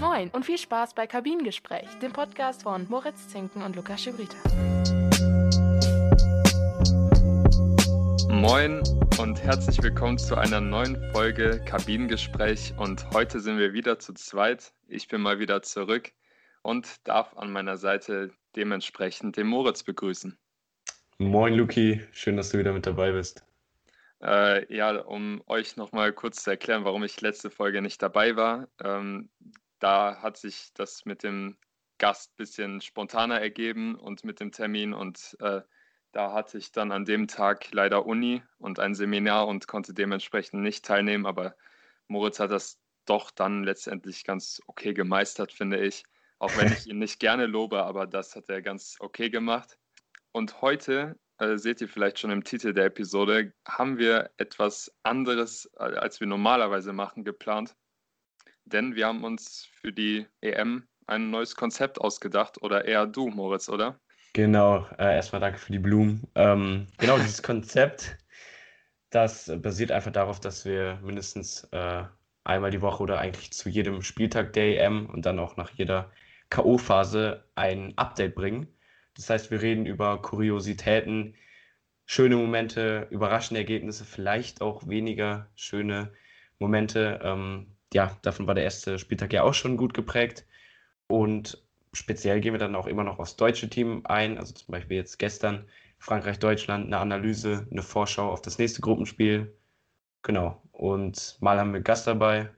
Moin und viel Spaß bei Kabinengespräch, dem Podcast von Moritz Zinken und Lukas Schibrita. Moin und herzlich willkommen zu einer neuen Folge Kabinengespräch und heute sind wir wieder zu zweit. Ich bin mal wieder zurück und darf an meiner Seite dementsprechend den Moritz begrüßen. Moin Luki, schön, dass du wieder mit dabei bist. Äh, ja, um euch nochmal kurz zu erklären, warum ich letzte Folge nicht dabei war. Ähm, da hat sich das mit dem Gast ein bisschen spontaner ergeben und mit dem Termin und äh, da hatte ich dann an dem Tag leider Uni und ein Seminar und konnte dementsprechend nicht teilnehmen, aber Moritz hat das doch dann letztendlich ganz okay gemeistert, finde ich. Auch wenn ich ihn nicht gerne lobe, aber das hat er ganz okay gemacht. Und heute, äh, seht ihr vielleicht schon im Titel der Episode, haben wir etwas anderes, äh, als wir normalerweise machen, geplant denn wir haben uns für die EM ein neues Konzept ausgedacht oder eher du, Moritz, oder? Genau, äh, erstmal danke für die Blumen. Ähm, genau, dieses Konzept, das basiert einfach darauf, dass wir mindestens äh, einmal die Woche oder eigentlich zu jedem Spieltag der EM und dann auch nach jeder K.O.-Phase ein Update bringen. Das heißt, wir reden über Kuriositäten, schöne Momente, überraschende Ergebnisse, vielleicht auch weniger schöne Momente. Ähm, ja, davon war der erste Spieltag ja auch schon gut geprägt. Und speziell gehen wir dann auch immer noch aufs deutsche Team ein. Also zum Beispiel jetzt gestern Frankreich-Deutschland, eine Analyse, eine Vorschau auf das nächste Gruppenspiel. Genau. Und mal haben wir Gast dabei,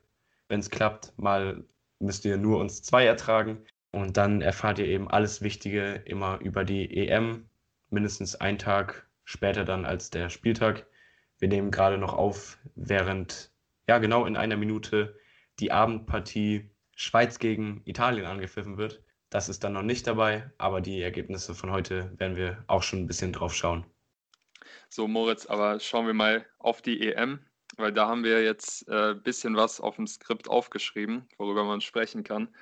wenn es klappt. Mal müsst ihr nur uns zwei ertragen. Und dann erfahrt ihr eben alles Wichtige immer über die EM, mindestens einen Tag später dann als der Spieltag. Wir nehmen gerade noch auf, während, ja genau in einer Minute die Abendpartie Schweiz gegen Italien angepfiffen wird. Das ist dann noch nicht dabei, aber die Ergebnisse von heute werden wir auch schon ein bisschen drauf schauen. So, Moritz, aber schauen wir mal auf die EM, weil da haben wir jetzt ein äh, bisschen was auf dem Skript aufgeschrieben, worüber man sprechen kann.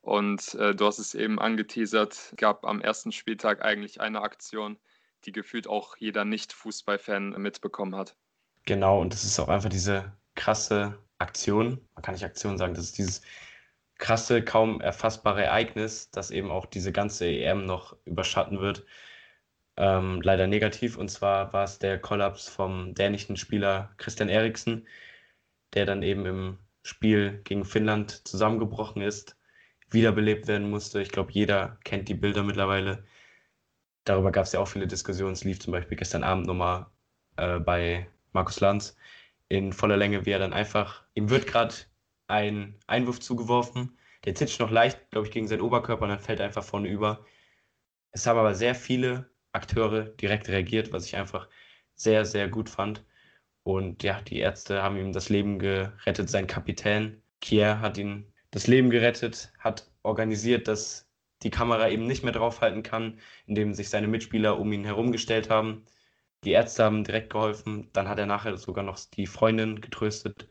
Und äh, du hast es eben angeteasert, gab am ersten Spieltag eigentlich eine Aktion, die gefühlt auch jeder Nicht-Fußballfan mitbekommen hat. Genau, und das ist auch einfach diese krasse Aktion, man kann nicht Aktion sagen, das ist dieses krasse, kaum erfassbare Ereignis, das eben auch diese ganze EM noch überschatten wird. Ähm, leider negativ. Und zwar war es der Kollaps vom dänischen Spieler Christian Eriksen, der dann eben im Spiel gegen Finnland zusammengebrochen ist, wiederbelebt werden musste. Ich glaube, jeder kennt die Bilder mittlerweile. Darüber gab es ja auch viele Diskussionen. Es lief zum Beispiel gestern Abend nochmal äh, bei Markus Lanz in voller Länge, wie er dann einfach, ihm wird gerade ein Einwurf zugeworfen, der zitscht noch leicht, glaube ich, gegen seinen Oberkörper und dann fällt er einfach vorne über. Es haben aber sehr viele Akteure direkt reagiert, was ich einfach sehr, sehr gut fand. Und ja, die Ärzte haben ihm das Leben gerettet. Sein Kapitän Kier hat ihn das Leben gerettet, hat organisiert, dass die Kamera eben nicht mehr draufhalten kann, indem sich seine Mitspieler um ihn herumgestellt haben. Die Ärzte haben direkt geholfen. Dann hat er nachher sogar noch die Freundin getröstet.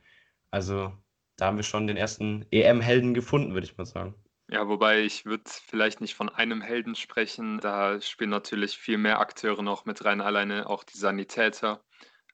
Also da haben wir schon den ersten EM-Helden gefunden, würde ich mal sagen. Ja, wobei ich würde vielleicht nicht von einem Helden sprechen. Da spielen natürlich viel mehr Akteure noch mit rein. Alleine auch die Sanitäter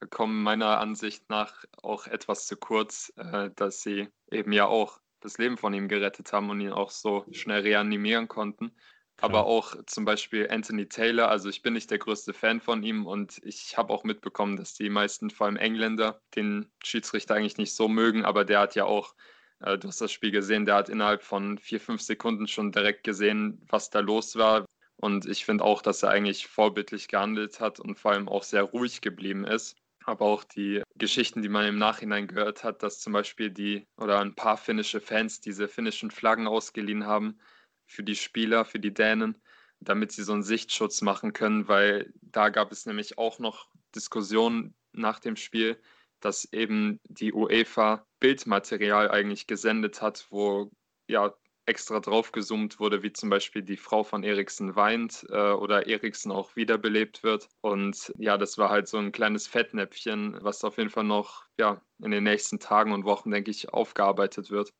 kommen meiner Ansicht nach auch etwas zu kurz, äh, dass sie eben ja auch das Leben von ihm gerettet haben und ihn auch so schnell reanimieren konnten. Aber auch zum Beispiel Anthony Taylor, also ich bin nicht der größte Fan von ihm und ich habe auch mitbekommen, dass die meisten, vor allem Engländer, den Schiedsrichter eigentlich nicht so mögen, aber der hat ja auch, äh, du hast das Spiel gesehen, der hat innerhalb von vier, fünf Sekunden schon direkt gesehen, was da los war. Und ich finde auch, dass er eigentlich vorbildlich gehandelt hat und vor allem auch sehr ruhig geblieben ist. Aber auch die Geschichten, die man im Nachhinein gehört hat, dass zum Beispiel die oder ein paar finnische Fans diese finnischen Flaggen ausgeliehen haben, für die Spieler, für die Dänen, damit sie so einen Sichtschutz machen können, weil da gab es nämlich auch noch Diskussionen nach dem Spiel, dass eben die UEFA Bildmaterial eigentlich gesendet hat, wo ja extra draufgezoomt wurde, wie zum Beispiel die Frau von Eriksen weint äh, oder Eriksen auch wiederbelebt wird. Und ja, das war halt so ein kleines Fettnäpfchen, was auf jeden Fall noch ja, in den nächsten Tagen und Wochen, denke ich, aufgearbeitet wird.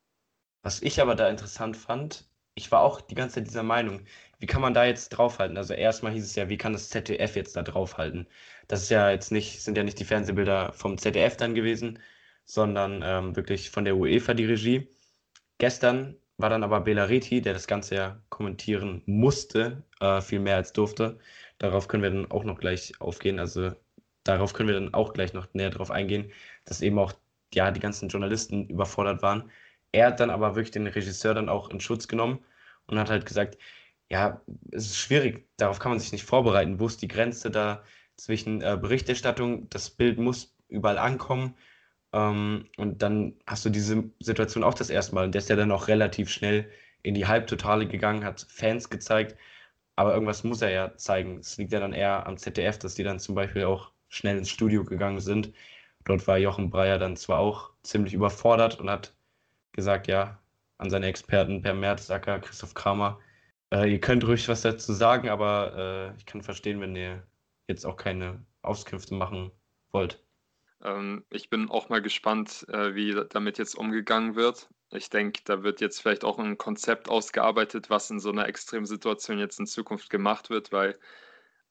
Was ich aber da interessant fand, ich war auch die ganze Zeit dieser Meinung, wie kann man da jetzt draufhalten? Also erstmal hieß es ja, wie kann das ZDF jetzt da draufhalten? Das ist ja jetzt nicht, sind ja nicht die Fernsehbilder vom ZDF dann gewesen, sondern ähm, wirklich von der UEFA die Regie. Gestern war dann aber Belariti, der das Ganze ja kommentieren musste, äh, viel mehr als durfte. Darauf können wir dann auch noch gleich aufgehen. Also darauf können wir dann auch gleich noch näher drauf eingehen, dass eben auch ja, die ganzen Journalisten überfordert waren. Er hat dann aber wirklich den Regisseur dann auch in Schutz genommen und hat halt gesagt, ja, es ist schwierig, darauf kann man sich nicht vorbereiten. Wo ist die Grenze da zwischen äh, Berichterstattung, das Bild muss überall ankommen ähm, und dann hast du diese Situation auch das erste Mal. Und der ist ja dann auch relativ schnell in die Halbtotale gegangen, hat Fans gezeigt, aber irgendwas muss er ja zeigen. Es liegt ja dann eher am ZDF, dass die dann zum Beispiel auch schnell ins Studio gegangen sind. Dort war Jochen Breyer dann zwar auch ziemlich überfordert und hat gesagt, ja, an seine Experten Per Mertesacker, Christoph Kramer, äh, ihr könnt ruhig was dazu sagen, aber äh, ich kann verstehen, wenn ihr jetzt auch keine Auskünfte machen wollt. Ähm, ich bin auch mal gespannt, äh, wie damit jetzt umgegangen wird. Ich denke, da wird jetzt vielleicht auch ein Konzept ausgearbeitet, was in so einer Extremsituation jetzt in Zukunft gemacht wird, weil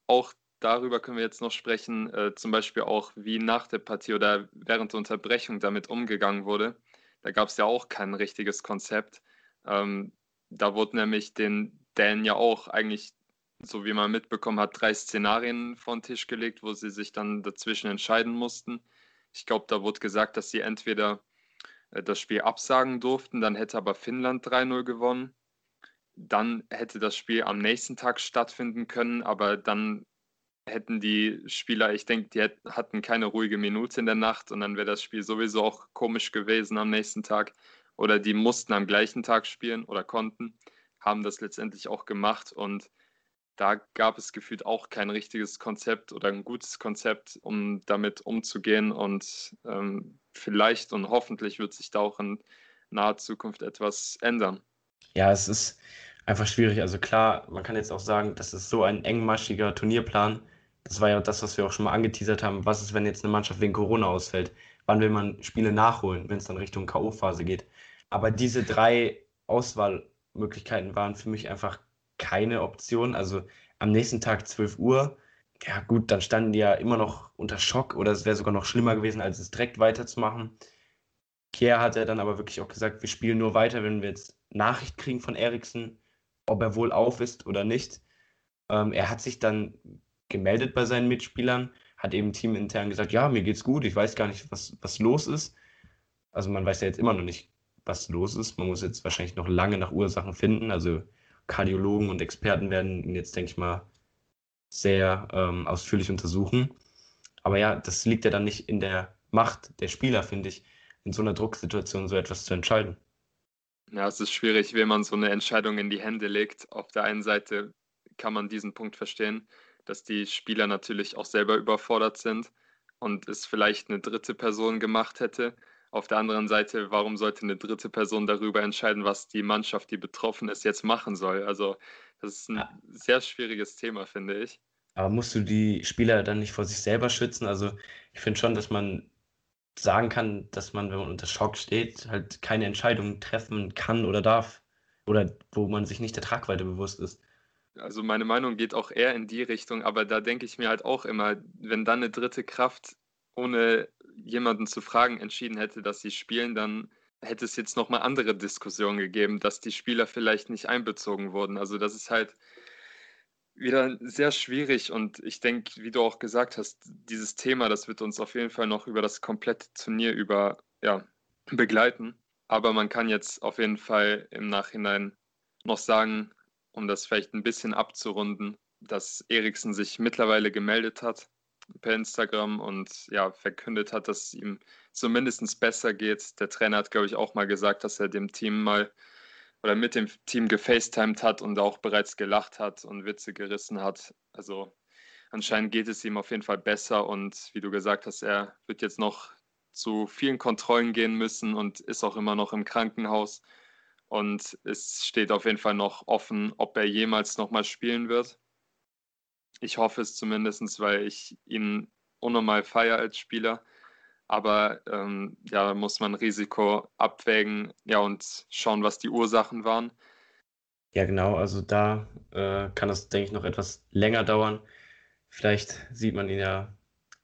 auch darüber können wir jetzt noch sprechen, äh, zum Beispiel auch, wie nach der Partie oder während der Unterbrechung damit umgegangen wurde. Da gab es ja auch kein richtiges Konzept. Ähm, da wurde nämlich den Dan ja auch eigentlich, so wie man mitbekommen hat, drei Szenarien vor den Tisch gelegt, wo sie sich dann dazwischen entscheiden mussten. Ich glaube, da wurde gesagt, dass sie entweder äh, das Spiel absagen durften, dann hätte aber Finnland 3-0 gewonnen. Dann hätte das Spiel am nächsten Tag stattfinden können, aber dann hätten die Spieler, ich denke, die hatten keine ruhige Minute in der Nacht und dann wäre das Spiel sowieso auch komisch gewesen am nächsten Tag. Oder die mussten am gleichen Tag spielen oder konnten, haben das letztendlich auch gemacht und da gab es gefühlt auch kein richtiges Konzept oder ein gutes Konzept, um damit umzugehen. Und ähm, vielleicht und hoffentlich wird sich da auch in naher Zukunft etwas ändern. Ja, es ist einfach schwierig. Also klar, man kann jetzt auch sagen, das ist so ein engmaschiger Turnierplan. Das war ja das, was wir auch schon mal angeteasert haben. Was ist, wenn jetzt eine Mannschaft wegen Corona ausfällt? Wann will man Spiele nachholen, wenn es dann Richtung K.O.-Phase geht? Aber diese drei Auswahlmöglichkeiten waren für mich einfach keine Option. Also am nächsten Tag 12 Uhr, ja gut, dann standen die ja immer noch unter Schock oder es wäre sogar noch schlimmer gewesen, als es direkt weiterzumachen. Pierre hat ja dann aber wirklich auch gesagt, wir spielen nur weiter, wenn wir jetzt Nachricht kriegen von Eriksen, ob er wohl auf ist oder nicht. Ähm, er hat sich dann gemeldet bei seinen Mitspielern, hat eben teamintern gesagt, ja, mir geht's gut, ich weiß gar nicht, was, was los ist. Also man weiß ja jetzt immer noch nicht, was los ist. Man muss jetzt wahrscheinlich noch lange nach Ursachen finden. Also Kardiologen und Experten werden ihn jetzt, denke ich mal, sehr ähm, ausführlich untersuchen. Aber ja, das liegt ja dann nicht in der Macht der Spieler, finde ich, in so einer Drucksituation so etwas zu entscheiden. Ja, es ist schwierig, wenn man so eine Entscheidung in die Hände legt. Auf der einen Seite kann man diesen Punkt verstehen, dass die Spieler natürlich auch selber überfordert sind und es vielleicht eine dritte Person gemacht hätte. Auf der anderen Seite, warum sollte eine dritte Person darüber entscheiden, was die Mannschaft, die betroffen ist, jetzt machen soll? Also, das ist ein ja. sehr schwieriges Thema, finde ich. Aber musst du die Spieler dann nicht vor sich selber schützen? Also, ich finde schon, dass man sagen kann, dass man, wenn man unter Schock steht, halt keine Entscheidung treffen kann oder darf. Oder wo man sich nicht der Tragweite bewusst ist. Also meine Meinung geht auch eher in die Richtung, aber da denke ich mir halt auch immer, wenn dann eine dritte Kraft ohne jemanden zu fragen entschieden hätte, dass sie spielen, dann hätte es jetzt nochmal andere Diskussionen gegeben, dass die Spieler vielleicht nicht einbezogen wurden. Also das ist halt wieder sehr schwierig und ich denke, wie du auch gesagt hast, dieses Thema, das wird uns auf jeden Fall noch über das komplette Turnier über ja, begleiten. Aber man kann jetzt auf jeden Fall im Nachhinein noch sagen, um das vielleicht ein bisschen abzurunden, dass Eriksen sich mittlerweile gemeldet hat per Instagram und ja, verkündet hat, dass es ihm zumindest besser geht. Der Trainer hat, glaube ich, auch mal gesagt, dass er dem Team mal oder mit dem Team gefacetimed hat und auch bereits gelacht hat und Witze gerissen hat. Also anscheinend geht es ihm auf jeden Fall besser und wie du gesagt hast, er wird jetzt noch zu vielen Kontrollen gehen müssen und ist auch immer noch im Krankenhaus. Und es steht auf jeden Fall noch offen, ob er jemals nochmal spielen wird. Ich hoffe es zumindest, weil ich ihn unnormal feiere als Spieler. Aber ähm, ja, muss man Risiko abwägen ja, und schauen, was die Ursachen waren. Ja, genau. Also da äh, kann das, denke ich, noch etwas länger dauern. Vielleicht sieht man ihn ja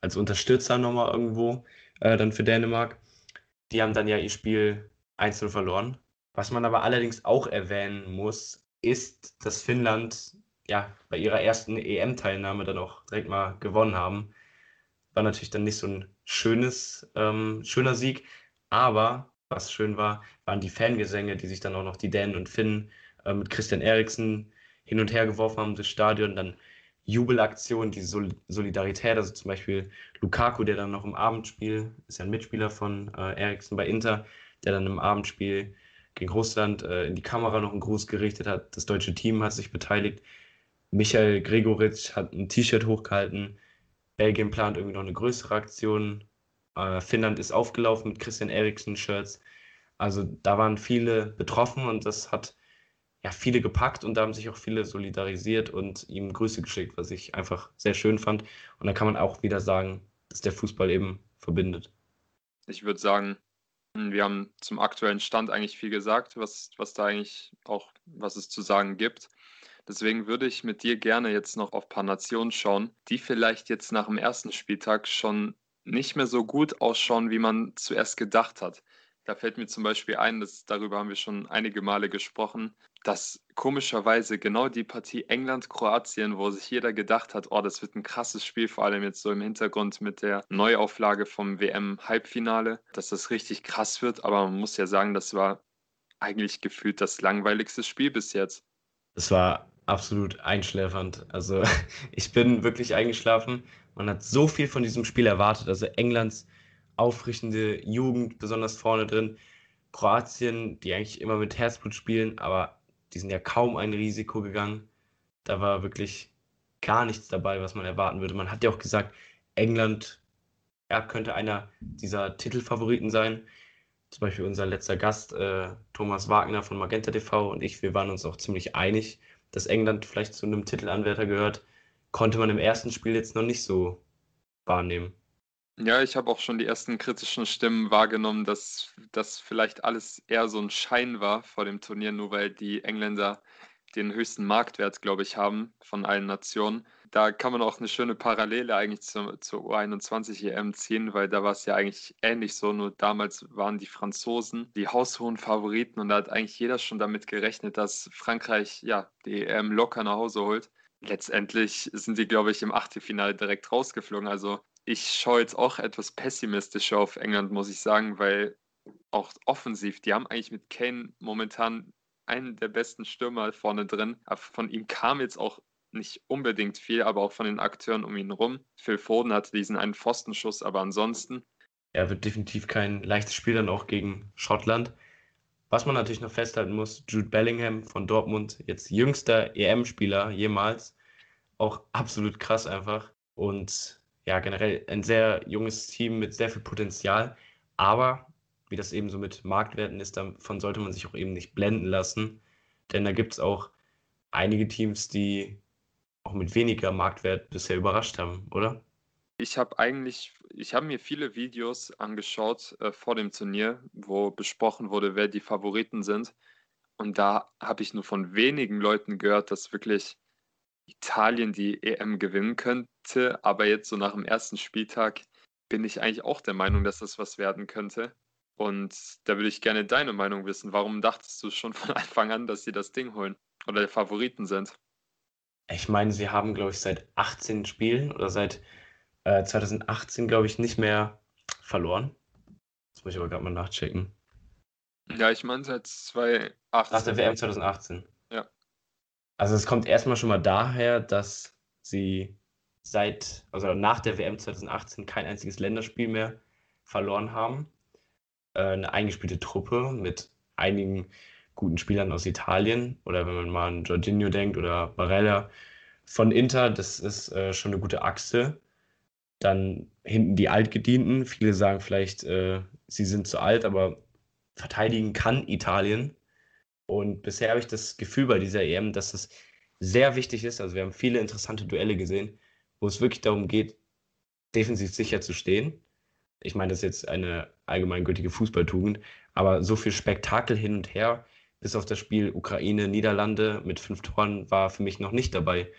als Unterstützer nochmal irgendwo äh, dann für Dänemark. Die haben dann ja ihr Spiel einzeln verloren. Was man aber allerdings auch erwähnen muss, ist, dass Finnland ja bei ihrer ersten EM-Teilnahme dann auch direkt mal gewonnen haben. War natürlich dann nicht so ein schönes, ähm, schöner Sieg, aber was schön war, waren die Fangesänge, die sich dann auch noch die Dänen und Finnen äh, mit Christian Eriksen hin und her geworfen haben das Stadion, dann Jubelaktionen, die Sol Solidarität, also zum Beispiel Lukaku, der dann noch im Abendspiel, ist ja ein Mitspieler von äh, Eriksen bei Inter, der dann im Abendspiel gegen Russland äh, in die Kamera noch einen Gruß gerichtet hat. Das deutsche Team hat sich beteiligt. Michael Gregoritsch hat ein T-Shirt hochgehalten. Belgien plant irgendwie noch eine größere Aktion. Äh, Finnland ist aufgelaufen mit Christian Eriksen-Shirts. Also da waren viele betroffen und das hat ja viele gepackt und da haben sich auch viele solidarisiert und ihm Grüße geschickt, was ich einfach sehr schön fand. Und da kann man auch wieder sagen, dass der Fußball eben verbindet. Ich würde sagen, wir haben zum aktuellen Stand eigentlich viel gesagt, was, was da eigentlich auch, was es zu sagen gibt. Deswegen würde ich mit dir gerne jetzt noch auf ein paar Nationen schauen, die vielleicht jetzt nach dem ersten Spieltag schon nicht mehr so gut ausschauen, wie man zuerst gedacht hat. Da fällt mir zum Beispiel ein, dass darüber haben wir schon einige Male gesprochen, dass komischerweise genau die Partie England-Kroatien, wo sich jeder gedacht hat, oh, das wird ein krasses Spiel, vor allem jetzt so im Hintergrund mit der Neuauflage vom WM-Halbfinale, dass das richtig krass wird. Aber man muss ja sagen, das war eigentlich gefühlt das langweiligste Spiel bis jetzt. Es war absolut einschläfernd. Also ich bin wirklich eingeschlafen. Man hat so viel von diesem Spiel erwartet. Also Englands aufrichtende Jugend besonders vorne drin. Kroatien, die eigentlich immer mit Herzblut spielen, aber die sind ja kaum ein Risiko gegangen. Da war wirklich gar nichts dabei, was man erwarten würde. Man hat ja auch gesagt, England ja, könnte einer dieser Titelfavoriten sein. Zum Beispiel unser letzter Gast, äh, Thomas Wagner von Magenta TV und ich, wir waren uns auch ziemlich einig, dass England vielleicht zu einem Titelanwärter gehört. Konnte man im ersten Spiel jetzt noch nicht so wahrnehmen. Ja, ich habe auch schon die ersten kritischen Stimmen wahrgenommen, dass das vielleicht alles eher so ein Schein war vor dem Turnier, nur weil die Engländer den höchsten Marktwert, glaube ich, haben von allen Nationen. Da kann man auch eine schöne Parallele eigentlich zur, zur U21 EM ziehen, weil da war es ja eigentlich ähnlich so, nur damals waren die Franzosen die haushohen Favoriten und da hat eigentlich jeder schon damit gerechnet, dass Frankreich ja die EM locker nach Hause holt. Letztendlich sind die, glaube ich, im Achtelfinale direkt rausgeflogen. Also ich schaue jetzt auch etwas pessimistischer auf England, muss ich sagen, weil auch offensiv, die haben eigentlich mit Kane momentan einen der besten Stürmer vorne drin. Von ihm kam jetzt auch nicht unbedingt viel, aber auch von den Akteuren um ihn rum. Phil Foden hatte diesen einen Pfostenschuss, aber ansonsten. Er wird definitiv kein leichtes Spiel dann auch gegen Schottland. Was man natürlich noch festhalten muss, Jude Bellingham von Dortmund, jetzt jüngster EM-Spieler jemals. Auch absolut krass einfach. Und ja, generell ein sehr junges Team mit sehr viel Potenzial. Aber wie das eben so mit Marktwerten ist, davon sollte man sich auch eben nicht blenden lassen. Denn da gibt es auch einige Teams, die auch mit weniger Marktwert bisher überrascht haben, oder? Ich habe eigentlich, ich habe mir viele Videos angeschaut äh, vor dem Turnier, wo besprochen wurde, wer die Favoriten sind. Und da habe ich nur von wenigen Leuten gehört, dass wirklich Italien die EM gewinnen könnte. Aber jetzt so nach dem ersten Spieltag bin ich eigentlich auch der Meinung, dass das was werden könnte. Und da würde ich gerne deine Meinung wissen. Warum dachtest du schon von Anfang an, dass sie das Ding holen oder der Favoriten sind? Ich meine, sie haben, glaube ich, seit 18 Spielen oder seit äh, 2018, glaube ich, nicht mehr verloren. Das muss ich aber gerade mal nachchecken. Ja, ich meine seit 2018. Nach der WM 2018. Also es kommt erstmal schon mal daher, dass sie seit, also nach der WM 2018 kein einziges Länderspiel mehr verloren haben. Äh, eine eingespielte Truppe mit einigen guten Spielern aus Italien oder wenn man mal an Jorginho denkt oder Barella von Inter, das ist äh, schon eine gute Achse. Dann hinten die Altgedienten. Viele sagen vielleicht, äh, sie sind zu alt, aber verteidigen kann Italien. Und bisher habe ich das Gefühl bei dieser EM, dass es sehr wichtig ist. Also wir haben viele interessante Duelle gesehen, wo es wirklich darum geht, defensiv sicher zu stehen. Ich meine, das ist jetzt eine allgemeingültige Fußballtugend, aber so viel Spektakel hin und her, bis auf das Spiel Ukraine, Niederlande mit fünf Toren, war für mich noch nicht dabei.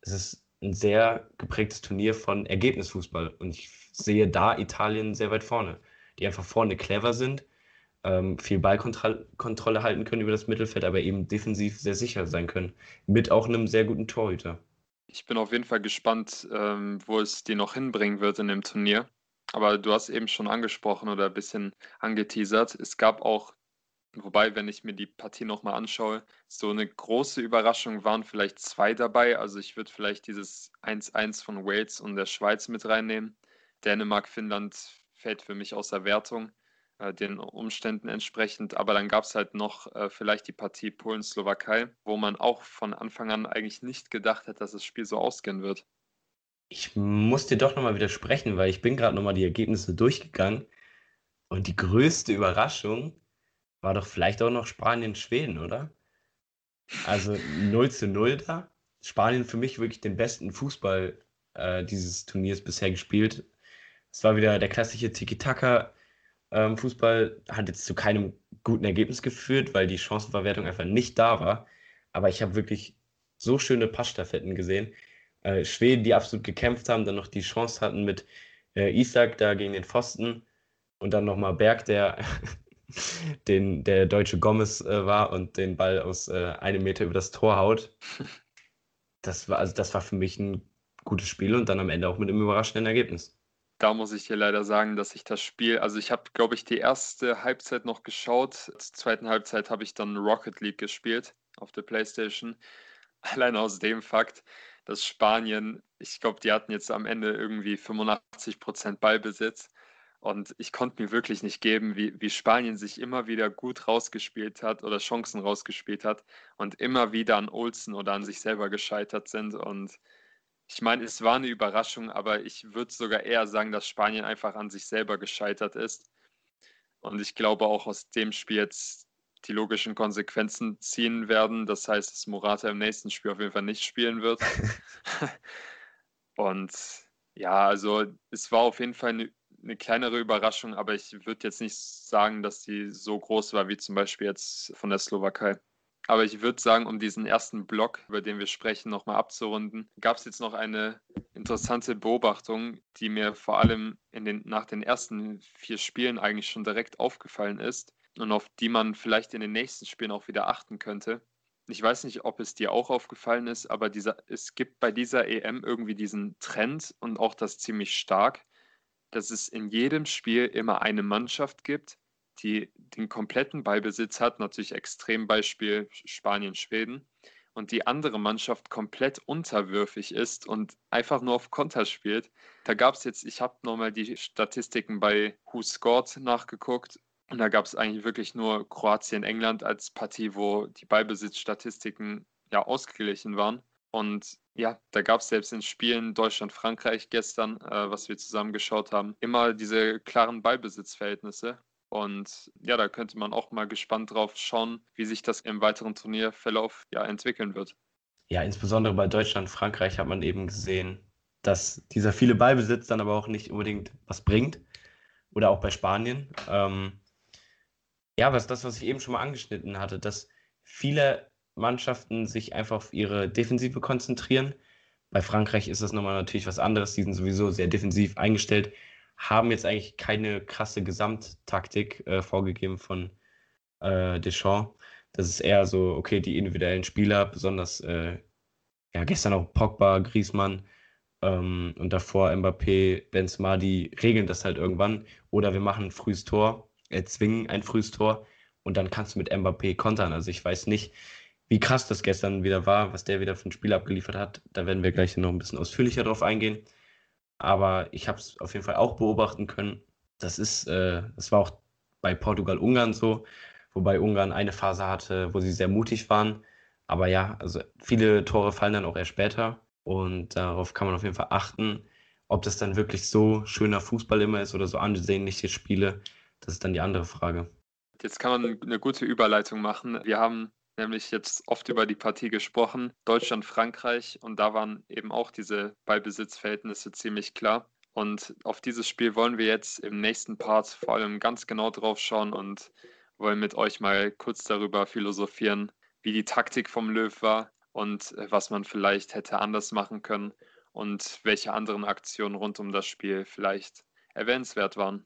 Es ist ein sehr geprägtes Turnier von Ergebnisfußball und ich sehe da Italien sehr weit vorne, die einfach vorne clever sind ähm, viel Ballkontrolle halten können über das Mittelfeld, aber eben defensiv sehr sicher sein können. Mit auch einem sehr guten Torhüter. Ich bin auf jeden Fall gespannt, ähm, wo es die noch hinbringen wird in dem Turnier. Aber du hast eben schon angesprochen oder ein bisschen angeteasert. Es gab auch, wobei, wenn ich mir die Partie nochmal anschaue, so eine große Überraschung waren vielleicht zwei dabei. Also ich würde vielleicht dieses 1-1 von Wales und der Schweiz mit reinnehmen. Dänemark, Finnland fällt für mich außer Wertung den Umständen entsprechend. Aber dann gab es halt noch äh, vielleicht die Partie Polen-Slowakei, wo man auch von Anfang an eigentlich nicht gedacht hat, dass das Spiel so ausgehen wird. Ich muss dir doch nochmal widersprechen, weil ich bin gerade nochmal die Ergebnisse durchgegangen und die größte Überraschung war doch vielleicht auch noch Spanien-Schweden, oder? Also 0 zu 0 da. Spanien für mich wirklich den besten Fußball äh, dieses Turniers bisher gespielt. Es war wieder der klassische Tiki-Taka, Fußball hat jetzt zu keinem guten Ergebnis geführt, weil die Chancenverwertung einfach nicht da war. Aber ich habe wirklich so schöne Passstaffetten gesehen. Äh, Schweden, die absolut gekämpft haben, dann noch die Chance hatten mit äh, Isak da gegen den Pfosten und dann nochmal Berg, der den, der deutsche Gomez äh, war und den Ball aus äh, einem Meter über das Tor haut. Das war, also das war für mich ein gutes Spiel und dann am Ende auch mit einem überraschenden Ergebnis da muss ich dir leider sagen, dass ich das Spiel, also ich habe, glaube ich, die erste Halbzeit noch geschaut. Zur zweiten Halbzeit habe ich dann Rocket League gespielt auf der PlayStation. Allein aus dem Fakt, dass Spanien, ich glaube, die hatten jetzt am Ende irgendwie 85% Ballbesitz. Und ich konnte mir wirklich nicht geben, wie, wie Spanien sich immer wieder gut rausgespielt hat oder Chancen rausgespielt hat und immer wieder an Olsen oder an sich selber gescheitert sind. Und ich meine, es war eine Überraschung, aber ich würde sogar eher sagen, dass Spanien einfach an sich selber gescheitert ist. Und ich glaube auch aus dem Spiel jetzt die logischen Konsequenzen ziehen werden. Das heißt, dass Morata im nächsten Spiel auf jeden Fall nicht spielen wird. Und ja, also es war auf jeden Fall eine, eine kleinere Überraschung, aber ich würde jetzt nicht sagen, dass sie so groß war wie zum Beispiel jetzt von der Slowakei. Aber ich würde sagen, um diesen ersten Block, über den wir sprechen, nochmal abzurunden, gab es jetzt noch eine interessante Beobachtung, die mir vor allem den, nach den ersten vier Spielen eigentlich schon direkt aufgefallen ist und auf die man vielleicht in den nächsten Spielen auch wieder achten könnte. Ich weiß nicht, ob es dir auch aufgefallen ist, aber dieser, es gibt bei dieser EM irgendwie diesen Trend und auch das ziemlich stark, dass es in jedem Spiel immer eine Mannschaft gibt, die den kompletten Ballbesitz hat, natürlich Extrembeispiel Spanien, Schweden, und die andere Mannschaft komplett unterwürfig ist und einfach nur auf Konter spielt. Da gab es jetzt, ich habe nochmal die Statistiken bei Who Scored nachgeguckt und da gab es eigentlich wirklich nur Kroatien, England als Partie, wo die Ballbesitzstatistiken ja ausgeglichen waren. Und ja, da gab es selbst in Spielen Deutschland-Frankreich gestern, äh, was wir zusammen geschaut haben, immer diese klaren Ballbesitzverhältnisse. Und ja, da könnte man auch mal gespannt drauf schauen, wie sich das im weiteren Turnierverlauf ja entwickeln wird. Ja, insbesondere bei Deutschland, Frankreich hat man eben gesehen, dass dieser viele Ballbesitz dann aber auch nicht unbedingt was bringt. Oder auch bei Spanien. Ähm, ja, was das, was ich eben schon mal angeschnitten hatte, dass viele Mannschaften sich einfach auf ihre Defensive konzentrieren. Bei Frankreich ist das nochmal natürlich was anderes. Die sind sowieso sehr defensiv eingestellt haben jetzt eigentlich keine krasse Gesamttaktik äh, vorgegeben von äh, Deschamps. Das ist eher so, okay, die individuellen Spieler, besonders äh, ja, gestern auch Pogba, Griezmann ähm, und davor Mbappé, Benzema, die regeln das halt irgendwann. Oder wir machen ein frühes Tor, erzwingen ein frühes Tor und dann kannst du mit Mbappé kontern. Also ich weiß nicht, wie krass das gestern wieder war, was der wieder für ein Spiel abgeliefert hat. Da werden wir gleich noch ein bisschen ausführlicher drauf eingehen. Aber ich habe es auf jeden Fall auch beobachten können. Das ist, äh, das war auch bei Portugal-Ungarn so, wobei Ungarn eine Phase hatte, wo sie sehr mutig waren. Aber ja, also viele Tore fallen dann auch erst später und darauf kann man auf jeden Fall achten. Ob das dann wirklich so schöner Fußball immer ist oder so ansehnliche Spiele, das ist dann die andere Frage. Jetzt kann man eine gute Überleitung machen. Wir haben nämlich jetzt oft über die Partie gesprochen, Deutschland, Frankreich, und da waren eben auch diese Ballbesitzverhältnisse ziemlich klar. Und auf dieses Spiel wollen wir jetzt im nächsten Part vor allem ganz genau drauf schauen und wollen mit euch mal kurz darüber philosophieren, wie die Taktik vom Löw war und was man vielleicht hätte anders machen können und welche anderen Aktionen rund um das Spiel vielleicht erwähnenswert waren.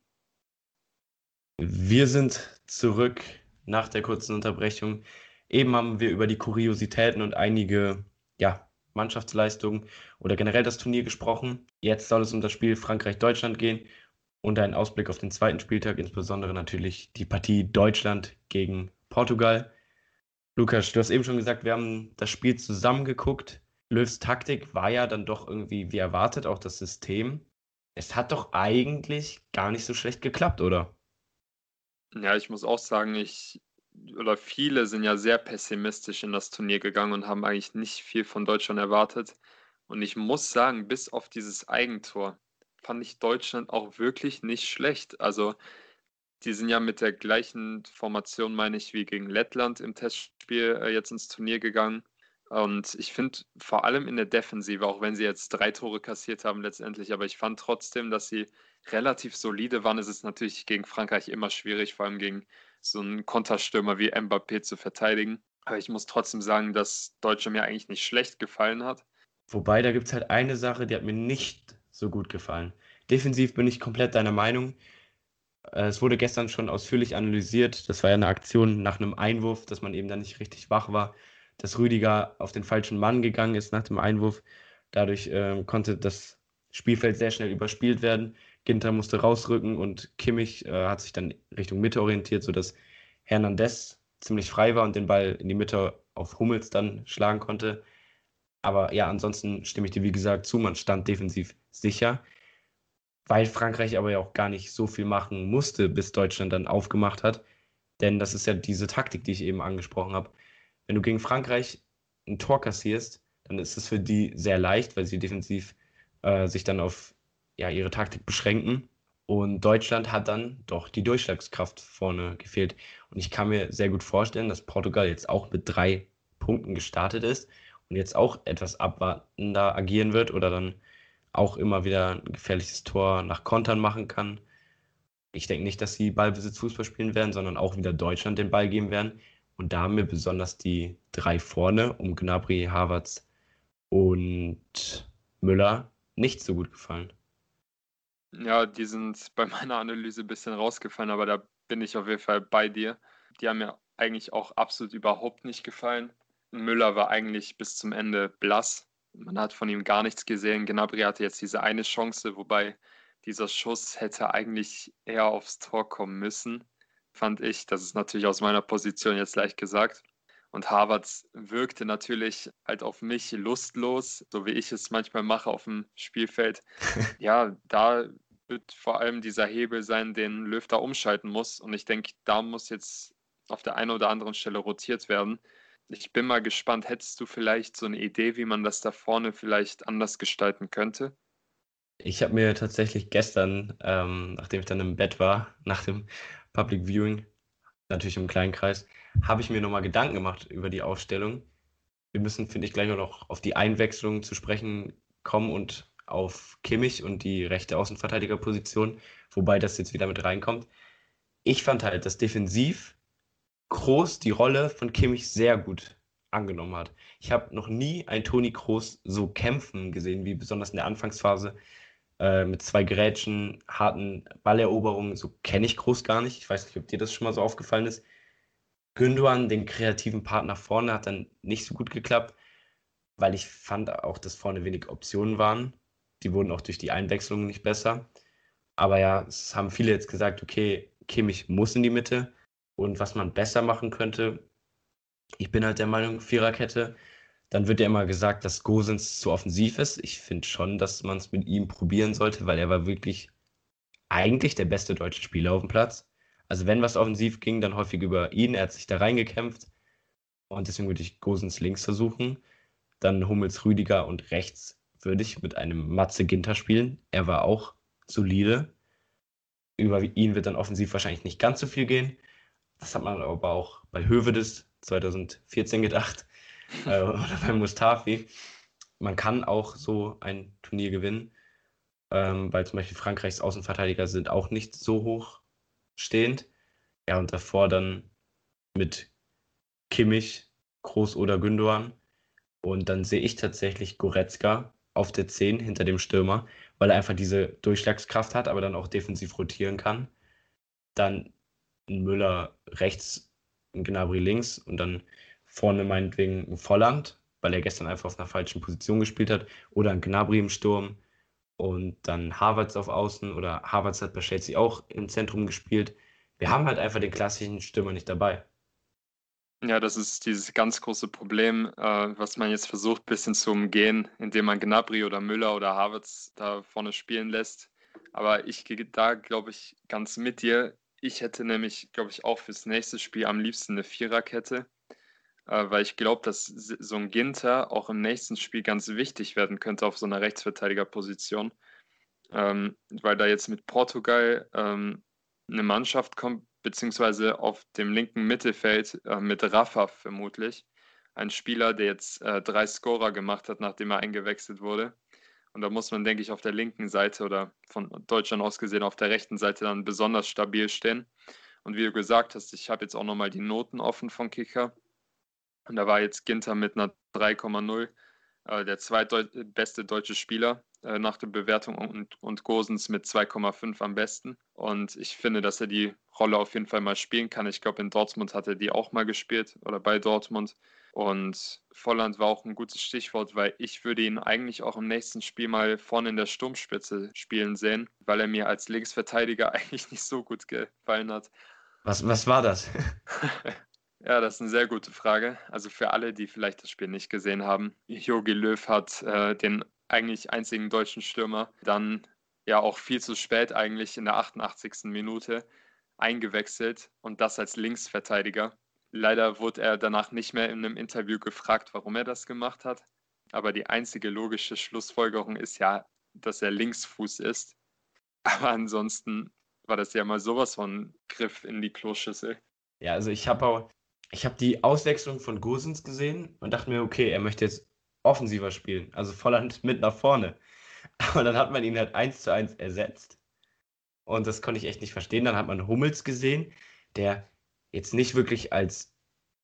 Wir sind zurück nach der kurzen Unterbrechung. Eben haben wir über die Kuriositäten und einige ja, Mannschaftsleistungen oder generell das Turnier gesprochen. Jetzt soll es um das Spiel Frankreich-Deutschland gehen und einen Ausblick auf den zweiten Spieltag, insbesondere natürlich die Partie Deutschland gegen Portugal. Lukas, du hast eben schon gesagt, wir haben das Spiel zusammen geguckt. Löws Taktik war ja dann doch irgendwie wie erwartet, auch das System. Es hat doch eigentlich gar nicht so schlecht geklappt, oder? Ja, ich muss auch sagen, ich oder viele sind ja sehr pessimistisch in das Turnier gegangen und haben eigentlich nicht viel von Deutschland erwartet. Und ich muss sagen, bis auf dieses Eigentor fand ich Deutschland auch wirklich nicht schlecht. Also die sind ja mit der gleichen Formation, meine ich, wie gegen Lettland im Testspiel äh, jetzt ins Turnier gegangen. Und ich finde vor allem in der Defensive, auch wenn sie jetzt drei Tore kassiert haben letztendlich, aber ich fand trotzdem, dass sie relativ solide waren. Es ist natürlich gegen Frankreich immer schwierig, vor allem gegen so einen Konterstürmer wie Mbappé zu verteidigen. Aber ich muss trotzdem sagen, dass Deutschland mir eigentlich nicht schlecht gefallen hat. Wobei, da gibt es halt eine Sache, die hat mir nicht so gut gefallen. Defensiv bin ich komplett deiner Meinung. Äh, es wurde gestern schon ausführlich analysiert. Das war ja eine Aktion nach einem Einwurf, dass man eben dann nicht richtig wach war dass Rüdiger auf den falschen Mann gegangen ist nach dem Einwurf. Dadurch äh, konnte das Spielfeld sehr schnell überspielt werden. Ginter musste rausrücken und Kimmich äh, hat sich dann Richtung Mitte orientiert, sodass Hernandez ziemlich frei war und den Ball in die Mitte auf Hummels dann schlagen konnte. Aber ja, ansonsten stimme ich dir wie gesagt zu, man stand defensiv sicher, weil Frankreich aber ja auch gar nicht so viel machen musste, bis Deutschland dann aufgemacht hat. Denn das ist ja diese Taktik, die ich eben angesprochen habe wenn du gegen Frankreich ein Tor kassierst, dann ist es für die sehr leicht, weil sie defensiv äh, sich dann auf ja, ihre Taktik beschränken. Und Deutschland hat dann doch die Durchschlagskraft vorne gefehlt. Und ich kann mir sehr gut vorstellen, dass Portugal jetzt auch mit drei Punkten gestartet ist und jetzt auch etwas abwartender agieren wird oder dann auch immer wieder ein gefährliches Tor nach Kontern machen kann. Ich denke nicht, dass sie Ballbesitz Fußball spielen werden, sondern auch wieder Deutschland den Ball geben werden. Und da haben mir besonders die drei vorne um Gnabry, Havertz und Müller nicht so gut gefallen. Ja, die sind bei meiner Analyse ein bisschen rausgefallen, aber da bin ich auf jeden Fall bei dir. Die haben mir eigentlich auch absolut überhaupt nicht gefallen. Müller war eigentlich bis zum Ende blass. Man hat von ihm gar nichts gesehen. Gnabry hatte jetzt diese eine Chance, wobei dieser Schuss hätte eigentlich eher aufs Tor kommen müssen fand ich. Das ist natürlich aus meiner Position jetzt leicht gesagt. Und Harvards wirkte natürlich halt auf mich lustlos, so wie ich es manchmal mache auf dem Spielfeld. ja, da wird vor allem dieser Hebel sein, den Löw da umschalten muss. Und ich denke, da muss jetzt auf der einen oder anderen Stelle rotiert werden. Ich bin mal gespannt, hättest du vielleicht so eine Idee, wie man das da vorne vielleicht anders gestalten könnte? Ich habe mir tatsächlich gestern, ähm, nachdem ich dann im Bett war, nach dem Public Viewing, natürlich im kleinen Kreis, habe ich mir nochmal Gedanken gemacht über die Aufstellung. Wir müssen, finde ich, gleich noch auf die Einwechslung zu sprechen kommen und auf Kimmich und die rechte Außenverteidigerposition, wobei das jetzt wieder mit reinkommt. Ich fand halt, dass defensiv Groß die Rolle von Kimmich sehr gut angenommen hat. Ich habe noch nie einen Toni Kroos so kämpfen gesehen, wie besonders in der Anfangsphase äh, mit zwei Grätschen, harten Balleroberungen, so kenne ich Groß gar nicht. Ich weiß nicht, ob dir das schon mal so aufgefallen ist. Gündogan, den kreativen Part nach vorne, hat dann nicht so gut geklappt, weil ich fand auch, dass vorne wenig Optionen waren. Die wurden auch durch die Einwechslungen nicht besser. Aber ja, es haben viele jetzt gesagt, okay, Kimmich muss in die Mitte. Und was man besser machen könnte, ich bin halt der Meinung, Viererkette, dann wird ja immer gesagt, dass Gosens zu offensiv ist. Ich finde schon, dass man es mit ihm probieren sollte, weil er war wirklich eigentlich der beste deutsche Spieler auf dem Platz. Also wenn was offensiv ging, dann häufig über ihn. Er hat sich da reingekämpft. Und deswegen würde ich Gosens links versuchen. Dann Hummels Rüdiger und rechts würde ich mit einem Matze Ginter spielen. Er war auch solide. Über ihn wird dann offensiv wahrscheinlich nicht ganz so viel gehen. Das hat man aber auch bei Hövedes 2014 gedacht äh, oder bei Mustafi. Man kann auch so ein Turnier gewinnen, ähm, weil zum Beispiel Frankreichs Außenverteidiger sind auch nicht so hoch stehend. Ja, und davor dann mit Kimmich, Groß oder Gündogan. Und dann sehe ich tatsächlich Goretzka auf der 10 hinter dem Stürmer, weil er einfach diese Durchschlagskraft hat, aber dann auch defensiv rotieren kann. Dann Müller rechts, Gnabry links und dann vorne meinetwegen ein Volland, weil er gestern einfach auf einer falschen Position gespielt hat, oder ein Gnabry im Sturm und dann Havertz auf Außen oder Havertz hat bei Chelsea auch im Zentrum gespielt. Wir haben halt einfach den klassischen Stürmer nicht dabei. Ja, das ist dieses ganz große Problem, äh, was man jetzt versucht, ein bisschen zu umgehen, indem man Gnabry oder Müller oder Havertz da vorne spielen lässt. Aber ich gehe da, glaube ich, ganz mit dir. Ich hätte nämlich, glaube ich, auch fürs nächste Spiel am liebsten eine Viererkette, äh, weil ich glaube, dass so ein Ginter auch im nächsten Spiel ganz wichtig werden könnte auf so einer Rechtsverteidigerposition, ähm, weil da jetzt mit Portugal ähm, eine Mannschaft kommt, beziehungsweise auf dem linken Mittelfeld äh, mit Rafa vermutlich. Ein Spieler, der jetzt äh, drei Scorer gemacht hat, nachdem er eingewechselt wurde. Und da muss man, denke ich, auf der linken Seite oder von Deutschland aus gesehen auf der rechten Seite dann besonders stabil stehen. Und wie du gesagt hast, ich habe jetzt auch nochmal die Noten offen von Kicker. Und da war jetzt Ginter mit einer 3,0 äh, der zweitbeste deutsche Spieler äh, nach der Bewertung und, und Gosens mit 2,5 am besten. Und ich finde, dass er die Rolle auf jeden Fall mal spielen kann. Ich glaube, in Dortmund hat er die auch mal gespielt oder bei Dortmund. Und Volland war auch ein gutes Stichwort, weil ich würde ihn eigentlich auch im nächsten Spiel mal vorne in der Sturmspitze spielen sehen, weil er mir als Linksverteidiger eigentlich nicht so gut gefallen hat. Was, was war das? Ja, das ist eine sehr gute Frage. Also für alle, die vielleicht das Spiel nicht gesehen haben, Jogi Löw hat äh, den eigentlich einzigen deutschen Stürmer dann ja auch viel zu spät eigentlich in der 88. Minute eingewechselt und das als Linksverteidiger. Leider wurde er danach nicht mehr in einem Interview gefragt, warum er das gemacht hat. Aber die einzige logische Schlussfolgerung ist ja, dass er Linksfuß ist. Aber ansonsten war das ja mal sowas von Griff in die Kloschüssel. Ja, also ich habe auch, ich habe die Auswechslung von Gosens gesehen und dachte mir, okay, er möchte jetzt offensiver spielen, also Volland mit nach vorne. Aber dann hat man ihn halt eins zu eins ersetzt. Und das konnte ich echt nicht verstehen. Dann hat man Hummels gesehen, der jetzt nicht wirklich als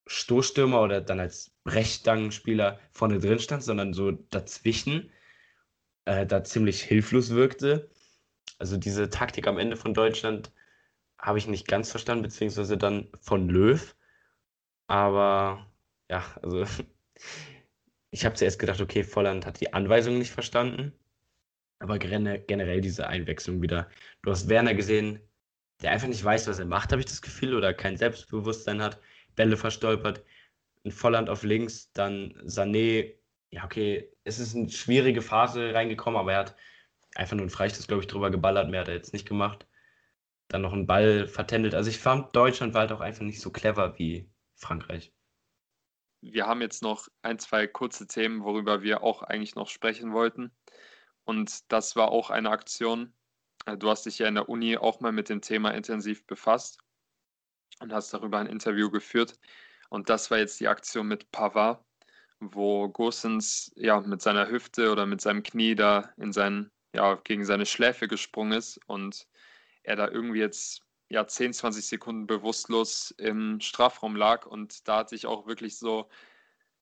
Stoßstürmer oder dann als Brechstangenspieler vorne drin stand, sondern so dazwischen äh, da ziemlich hilflos wirkte. Also diese Taktik am Ende von Deutschland habe ich nicht ganz verstanden, beziehungsweise dann von Löw. Aber ja, also ich habe zuerst gedacht, okay, Volland hat die Anweisung nicht verstanden. Aber generell diese Einwechslung wieder. Du hast Werner gesehen, der einfach nicht weiß, was er macht, habe ich das Gefühl, oder kein Selbstbewusstsein hat, Bälle verstolpert. Ein Volland auf links, dann Sané. Ja, okay, es ist eine schwierige Phase reingekommen, aber er hat einfach nur ein Freistoß, glaube ich, drüber geballert. Mehr hat er jetzt nicht gemacht. Dann noch einen Ball vertändelt. Also ich fand, Deutschland war halt auch einfach nicht so clever wie Frankreich. Wir haben jetzt noch ein, zwei kurze Themen, worüber wir auch eigentlich noch sprechen wollten. Und das war auch eine Aktion. Äh, du hast dich ja in der Uni auch mal mit dem Thema intensiv befasst und hast darüber ein Interview geführt. Und das war jetzt die Aktion mit Pavard, wo Gosens ja mit seiner Hüfte oder mit seinem Knie da in seinen, ja, gegen seine Schläfe gesprungen ist und er da irgendwie jetzt ja 10, 20 Sekunden bewusstlos im Strafraum lag und da hatte ich auch wirklich so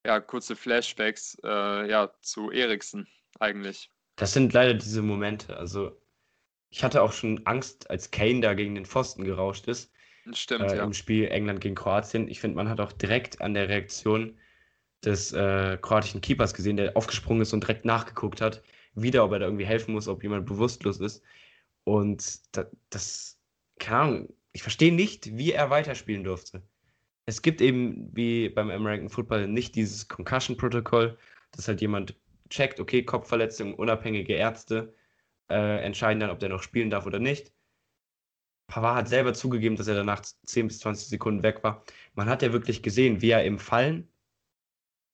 ja kurze Flashbacks äh, ja zu Eriksen eigentlich. Das sind leider diese Momente. Also ich hatte auch schon Angst, als Kane da gegen den Pfosten gerauscht ist. Stimmt, äh, ja. Im Spiel England gegen Kroatien. Ich finde, man hat auch direkt an der Reaktion des äh, kroatischen Keepers gesehen, der aufgesprungen ist und direkt nachgeguckt hat, wieder, ob er da irgendwie helfen muss, ob jemand bewusstlos ist. Und da, das, keine Ahnung, ich verstehe nicht, wie er weiterspielen durfte. Es gibt eben, wie beim American Football, nicht dieses Concussion-Protokoll, dass halt jemand checkt, okay, Kopfverletzung, unabhängige Ärzte äh, entscheiden dann, ob der noch spielen darf oder nicht. Pavard hat selber zugegeben, dass er danach 10 bis 20 Sekunden weg war. Man hat ja wirklich gesehen, wie er im Fallen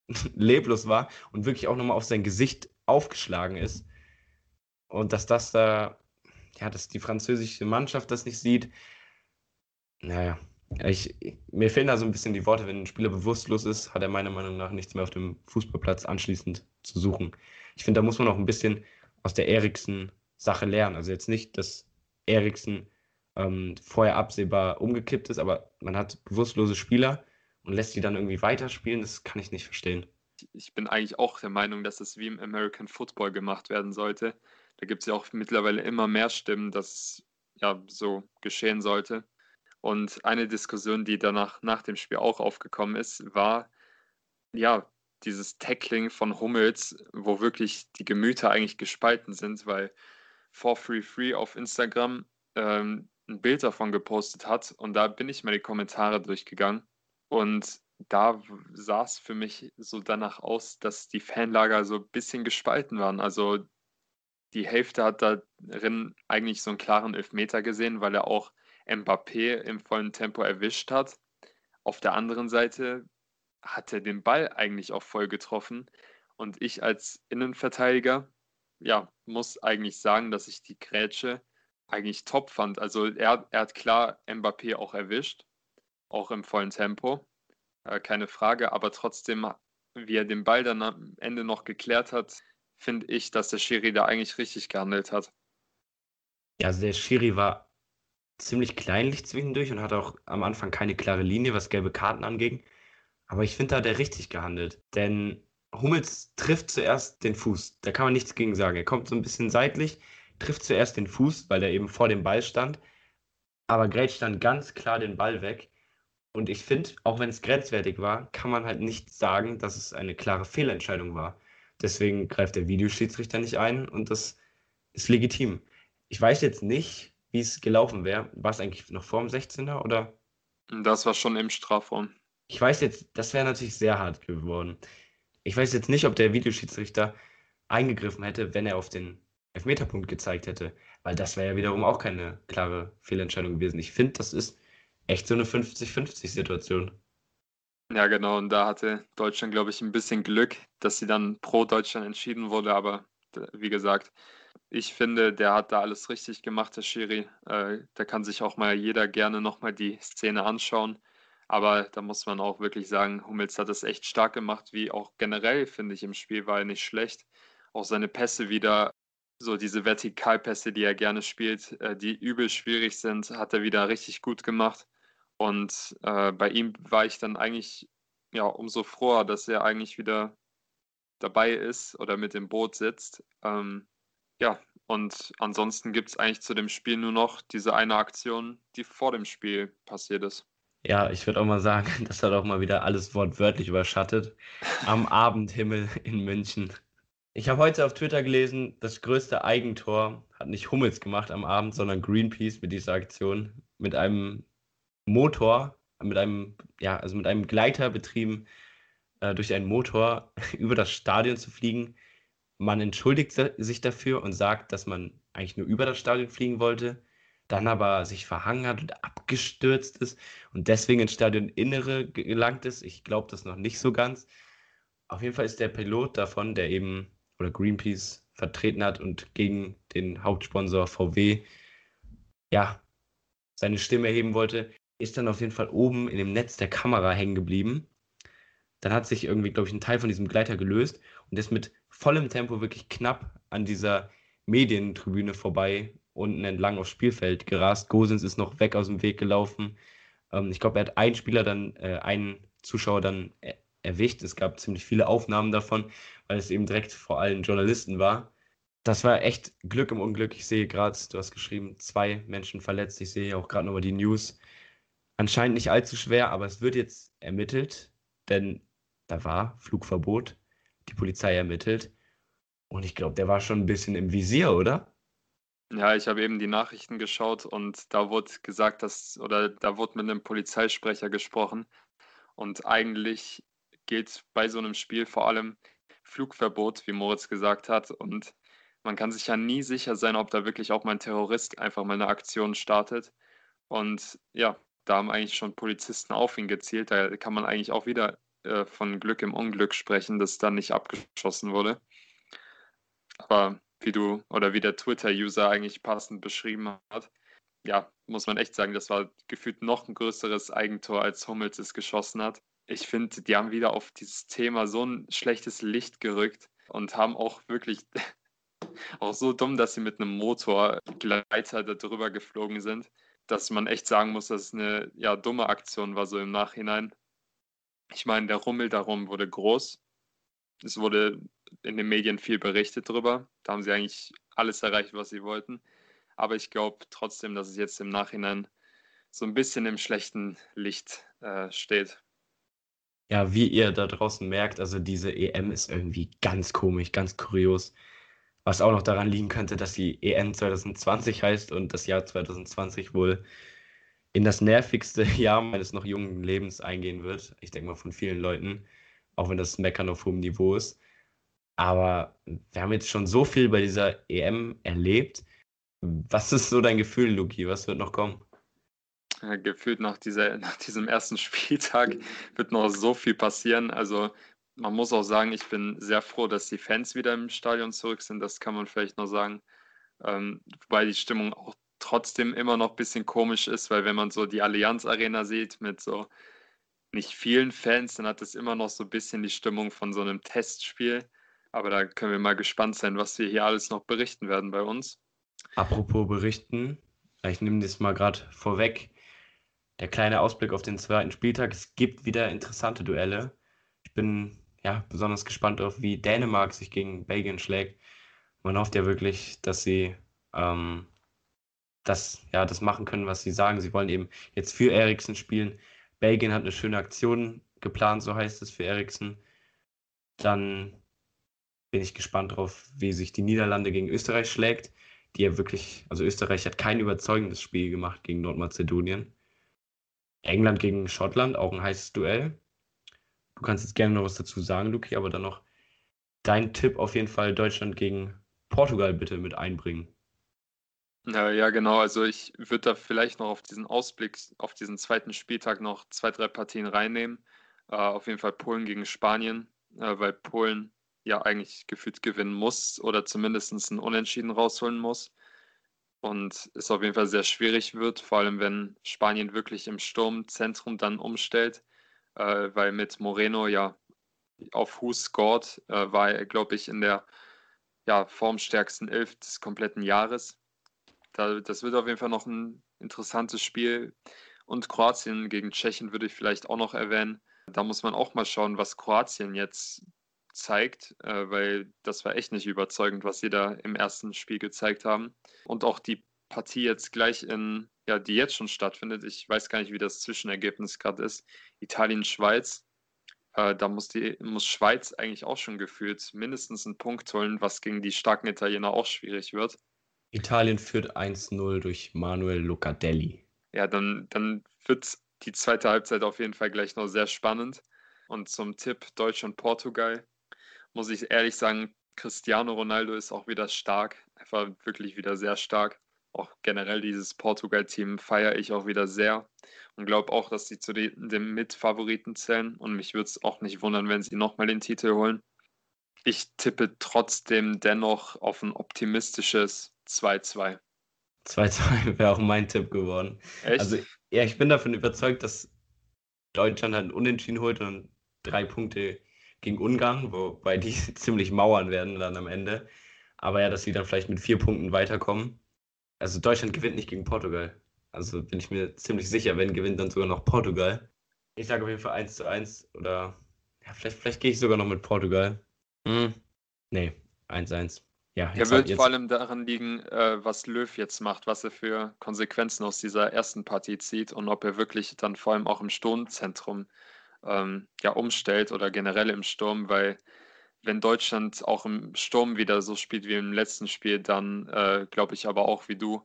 leblos war und wirklich auch nochmal auf sein Gesicht aufgeschlagen ist. Und dass das da, ja, dass die französische Mannschaft das nicht sieht, naja, ich, mir fehlen da so ein bisschen die Worte, wenn ein Spieler bewusstlos ist, hat er meiner Meinung nach nichts mehr auf dem Fußballplatz anschließend zu suchen. Ich finde, da muss man auch ein bisschen aus der Eriksen-Sache lernen. Also jetzt nicht, dass Eriksen ähm, vorher absehbar umgekippt ist, aber man hat bewusstlose Spieler und lässt die dann irgendwie weiterspielen, das kann ich nicht verstehen. Ich bin eigentlich auch der Meinung, dass es wie im American Football gemacht werden sollte. Da gibt es ja auch mittlerweile immer mehr Stimmen, dass es ja so geschehen sollte. Und eine Diskussion, die danach nach dem Spiel auch aufgekommen ist, war ja dieses Tackling von Hummels, wo wirklich die Gemüter eigentlich gespalten sind, weil 433 auf Instagram ähm, ein Bild davon gepostet hat und da bin ich mal die Kommentare durchgegangen und da sah es für mich so danach aus, dass die Fanlager so ein bisschen gespalten waren. Also die Hälfte hat darin eigentlich so einen klaren Elfmeter gesehen, weil er auch Mbappé im vollen Tempo erwischt hat. Auf der anderen Seite hat er den Ball eigentlich auch voll getroffen. Und ich als Innenverteidiger, ja, muss eigentlich sagen, dass ich die Grätsche eigentlich top fand. Also er, er hat klar Mbappé auch erwischt, auch im vollen Tempo, äh, keine Frage, aber trotzdem, wie er den Ball dann am Ende noch geklärt hat, finde ich, dass der Schiri da eigentlich richtig gehandelt hat. Ja, also der Schiri war ziemlich kleinlich zwischendurch und hat auch am Anfang keine klare Linie, was gelbe Karten anging. Aber ich finde, da hat er richtig gehandelt. Denn Hummels trifft zuerst den Fuß. Da kann man nichts gegen sagen. Er kommt so ein bisschen seitlich, trifft zuerst den Fuß, weil er eben vor dem Ball stand, aber grätscht dann ganz klar den Ball weg. Und ich finde, auch wenn es grenzwertig war, kann man halt nicht sagen, dass es eine klare Fehlentscheidung war. Deswegen greift der Videoschiedsrichter nicht ein und das ist legitim. Ich weiß jetzt nicht, wie es gelaufen wäre. War es eigentlich noch vor dem 16er oder? Das war schon im Strafraum. Ich weiß jetzt, das wäre natürlich sehr hart geworden. Ich weiß jetzt nicht, ob der Videoschiedsrichter eingegriffen hätte, wenn er auf den Elfmeterpunkt gezeigt hätte, weil das wäre ja wiederum auch keine klare Fehlentscheidung gewesen. Ich finde, das ist echt so eine 50-50-Situation. Ja, genau. Und da hatte Deutschland, glaube ich, ein bisschen Glück, dass sie dann pro Deutschland entschieden wurde. Aber wie gesagt, ich finde, der hat da alles richtig gemacht, der Schiri. Äh, da kann sich auch mal jeder gerne nochmal die Szene anschauen. Aber da muss man auch wirklich sagen, Hummels hat das echt stark gemacht, wie auch generell, finde ich, im Spiel war er nicht schlecht. Auch seine Pässe wieder, so diese Vertikalpässe, die er gerne spielt, äh, die übel schwierig sind, hat er wieder richtig gut gemacht. Und äh, bei ihm war ich dann eigentlich ja umso froher, dass er eigentlich wieder dabei ist oder mit dem Boot sitzt. Ähm, ja, und ansonsten gibt es eigentlich zu dem Spiel nur noch diese eine Aktion, die vor dem Spiel passiert ist. Ja, ich würde auch mal sagen, das hat auch mal wieder alles wortwörtlich überschattet. Am Abendhimmel in München. Ich habe heute auf Twitter gelesen, das größte Eigentor hat nicht Hummels gemacht am Abend, sondern Greenpeace mit dieser Aktion. Mit einem Motor, mit einem, ja, also mit einem Gleiter betrieben, äh, durch einen Motor über das Stadion zu fliegen. Man entschuldigt sich dafür und sagt, dass man eigentlich nur über das Stadion fliegen wollte dann aber sich verhangen hat und abgestürzt ist und deswegen ins Stadioninnere gelangt ist. Ich glaube das noch nicht so ganz. Auf jeden Fall ist der Pilot davon, der eben oder Greenpeace vertreten hat und gegen den Hauptsponsor VW ja seine Stimme erheben wollte, ist dann auf jeden Fall oben in dem Netz der Kamera hängen geblieben. Dann hat sich irgendwie, glaube ich, ein Teil von diesem Gleiter gelöst und ist mit vollem Tempo wirklich knapp an dieser Medientribüne vorbei unten entlang aufs Spielfeld gerast. Gosens ist noch weg aus dem Weg gelaufen. Ähm, ich glaube, er hat einen Spieler dann, äh, einen Zuschauer dann er erwischt. Es gab ziemlich viele Aufnahmen davon, weil es eben direkt vor allen Journalisten war. Das war echt Glück im Unglück. Ich sehe gerade, du hast geschrieben, zwei Menschen verletzt. Ich sehe auch gerade nochmal die News. Anscheinend nicht allzu schwer, aber es wird jetzt ermittelt, denn da war Flugverbot. Die Polizei ermittelt. Und ich glaube, der war schon ein bisschen im Visier, oder? Ja, ich habe eben die Nachrichten geschaut und da wurde gesagt, dass, oder da wurde mit einem Polizeisprecher gesprochen. Und eigentlich gilt bei so einem Spiel vor allem Flugverbot, wie Moritz gesagt hat. Und man kann sich ja nie sicher sein, ob da wirklich auch mal ein Terrorist einfach mal eine Aktion startet. Und ja, da haben eigentlich schon Polizisten auf ihn gezielt. Da kann man eigentlich auch wieder äh, von Glück im Unglück sprechen, dass da nicht abgeschossen wurde. Aber wie du oder wie der Twitter-User eigentlich passend beschrieben hat. Ja, muss man echt sagen, das war gefühlt noch ein größeres Eigentor, als Hummels es geschossen hat. Ich finde, die haben wieder auf dieses Thema so ein schlechtes Licht gerückt und haben auch wirklich auch so dumm, dass sie mit einem Motorgleiter darüber geflogen sind, dass man echt sagen muss, dass es eine ja, dumme Aktion war, so im Nachhinein. Ich meine, der Rummel darum wurde groß. Es wurde in den Medien viel berichtet drüber. Da haben sie eigentlich alles erreicht, was sie wollten. Aber ich glaube trotzdem, dass es jetzt im Nachhinein so ein bisschen im schlechten Licht äh, steht. Ja, wie ihr da draußen merkt, also diese EM ist irgendwie ganz komisch, ganz kurios. Was auch noch daran liegen könnte, dass die EM 2020 heißt und das Jahr 2020 wohl in das nervigste Jahr meines noch jungen Lebens eingehen wird. Ich denke mal von vielen Leuten, auch wenn das Meckern auf hohem Niveau ist. Aber wir haben jetzt schon so viel bei dieser EM erlebt. Was ist so dein Gefühl, Luki? Was wird noch kommen? Gefühlt nach, dieser, nach diesem ersten Spieltag wird noch so viel passieren. Also man muss auch sagen, ich bin sehr froh, dass die Fans wieder im Stadion zurück sind. Das kann man vielleicht noch sagen. Ähm, wobei die Stimmung auch trotzdem immer noch ein bisschen komisch ist, weil wenn man so die Allianz Arena sieht mit so nicht vielen Fans, dann hat es immer noch so ein bisschen die Stimmung von so einem Testspiel. Aber da können wir mal gespannt sein, was wir hier alles noch berichten werden bei uns. Apropos berichten, ich nehme das mal gerade vorweg. Der kleine Ausblick auf den zweiten Spieltag. Es gibt wieder interessante Duelle. Ich bin ja, besonders gespannt darauf, wie Dänemark sich gegen Belgien schlägt. Man hofft ja wirklich, dass sie ähm, das, ja, das machen können, was sie sagen. Sie wollen eben jetzt für Eriksen spielen. Belgien hat eine schöne Aktion geplant, so heißt es für Eriksen. Dann bin ich gespannt darauf, wie sich die Niederlande gegen Österreich schlägt. Die ja wirklich, also Österreich hat kein überzeugendes Spiel gemacht gegen Nordmazedonien. England gegen Schottland, auch ein heißes Duell. Du kannst jetzt gerne noch was dazu sagen, Luki, aber dann noch dein Tipp auf jeden Fall Deutschland gegen Portugal bitte mit einbringen. Ja, ja, genau. Also ich würde da vielleicht noch auf diesen Ausblick, auf diesen zweiten Spieltag noch zwei, drei Partien reinnehmen. Äh, auf jeden Fall Polen gegen Spanien, äh, weil Polen ja eigentlich gefühlt gewinnen muss oder zumindest ein Unentschieden rausholen muss. Und es auf jeden Fall sehr schwierig wird, vor allem wenn Spanien wirklich im Sturmzentrum dann umstellt äh, weil mit Moreno ja auf Who scored, äh, war er, glaube ich, in der ja, formstärksten Elf des kompletten Jahres. Da, das wird auf jeden Fall noch ein interessantes Spiel. Und Kroatien gegen Tschechien würde ich vielleicht auch noch erwähnen. Da muss man auch mal schauen, was Kroatien jetzt zeigt, äh, weil das war echt nicht überzeugend, was sie da im ersten Spiel gezeigt haben. Und auch die Partie jetzt gleich in, ja, die jetzt schon stattfindet. Ich weiß gar nicht, wie das Zwischenergebnis gerade ist. Italien-Schweiz. Äh, da muss, die, muss Schweiz eigentlich auch schon gefühlt mindestens einen Punkt holen, was gegen die starken Italiener auch schwierig wird. Italien führt 1-0 durch Manuel Locadelli. Ja, dann, dann wird die zweite Halbzeit auf jeden Fall gleich noch sehr spannend. Und zum Tipp Deutschland Portugal muss ich ehrlich sagen, Cristiano Ronaldo ist auch wieder stark. Einfach wirklich wieder sehr stark auch generell dieses Portugal-Team feiere ich auch wieder sehr und glaube auch, dass sie zu den, Mitfavoriten zählen. Und mich würde es auch nicht wundern, wenn sie nochmal den Titel holen. Ich tippe trotzdem dennoch auf ein optimistisches 2-2. 2-2 wäre auch mein Tipp geworden. Echt? Also, ja, ich bin davon überzeugt, dass Deutschland halt einen Unentschieden holt und drei Punkte gegen Ungarn, wobei die ziemlich mauern werden dann am Ende. Aber ja, dass sie dann vielleicht mit vier Punkten weiterkommen. Also Deutschland gewinnt nicht gegen Portugal. Also bin ich mir ziemlich sicher, wenn gewinnt, dann sogar noch Portugal. Ich sage auf jeden Fall 1 zu 1 oder ja, vielleicht, vielleicht gehe ich sogar noch mit Portugal. Hm. Nee, 1-1. Ja, er wird jetzt... vor allem daran liegen, äh, was Löw jetzt macht, was er für Konsequenzen aus dieser ersten Partie zieht und ob er wirklich dann vor allem auch im Sturmzentrum ähm, ja, umstellt oder generell im Sturm, weil wenn Deutschland auch im Sturm wieder so spielt wie im letzten Spiel, dann äh, glaube ich aber auch wie du,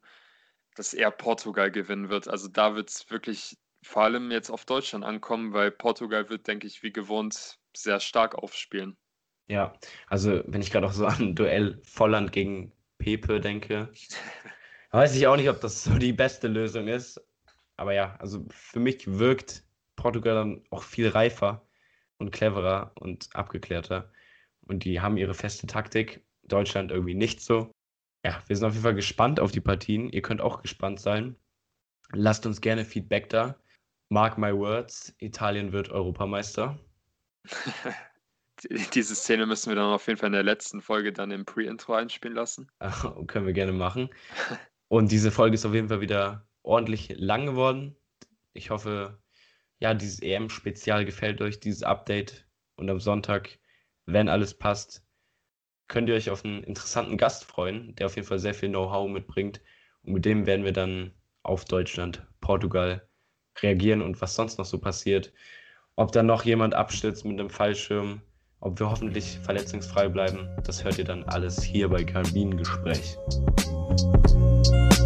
dass eher Portugal gewinnen wird. Also da wird es wirklich vor allem jetzt auf Deutschland ankommen, weil Portugal wird, denke ich, wie gewohnt sehr stark aufspielen. Ja, also wenn ich gerade auch so an Duell Volland gegen Pepe denke, weiß ich auch nicht, ob das so die beste Lösung ist. Aber ja, also für mich wirkt Portugal dann auch viel reifer und cleverer und abgeklärter und die haben ihre feste Taktik. Deutschland irgendwie nicht so. Ja, wir sind auf jeden Fall gespannt auf die Partien. Ihr könnt auch gespannt sein. Lasst uns gerne Feedback da. Mark my words, Italien wird Europameister. Diese Szene müssen wir dann auf jeden Fall in der letzten Folge dann im Pre-Intro einspielen lassen. können wir gerne machen. Und diese Folge ist auf jeden Fall wieder ordentlich lang geworden. Ich hoffe, ja, dieses EM-Spezial gefällt euch, dieses Update. Und am Sonntag wenn alles passt, könnt ihr euch auf einen interessanten Gast freuen, der auf jeden Fall sehr viel Know-how mitbringt. Und mit dem werden wir dann auf Deutschland, Portugal reagieren und was sonst noch so passiert. Ob da noch jemand abstürzt mit einem Fallschirm, ob wir hoffentlich verletzungsfrei bleiben, das hört ihr dann alles hier bei Kabinengespräch. Musik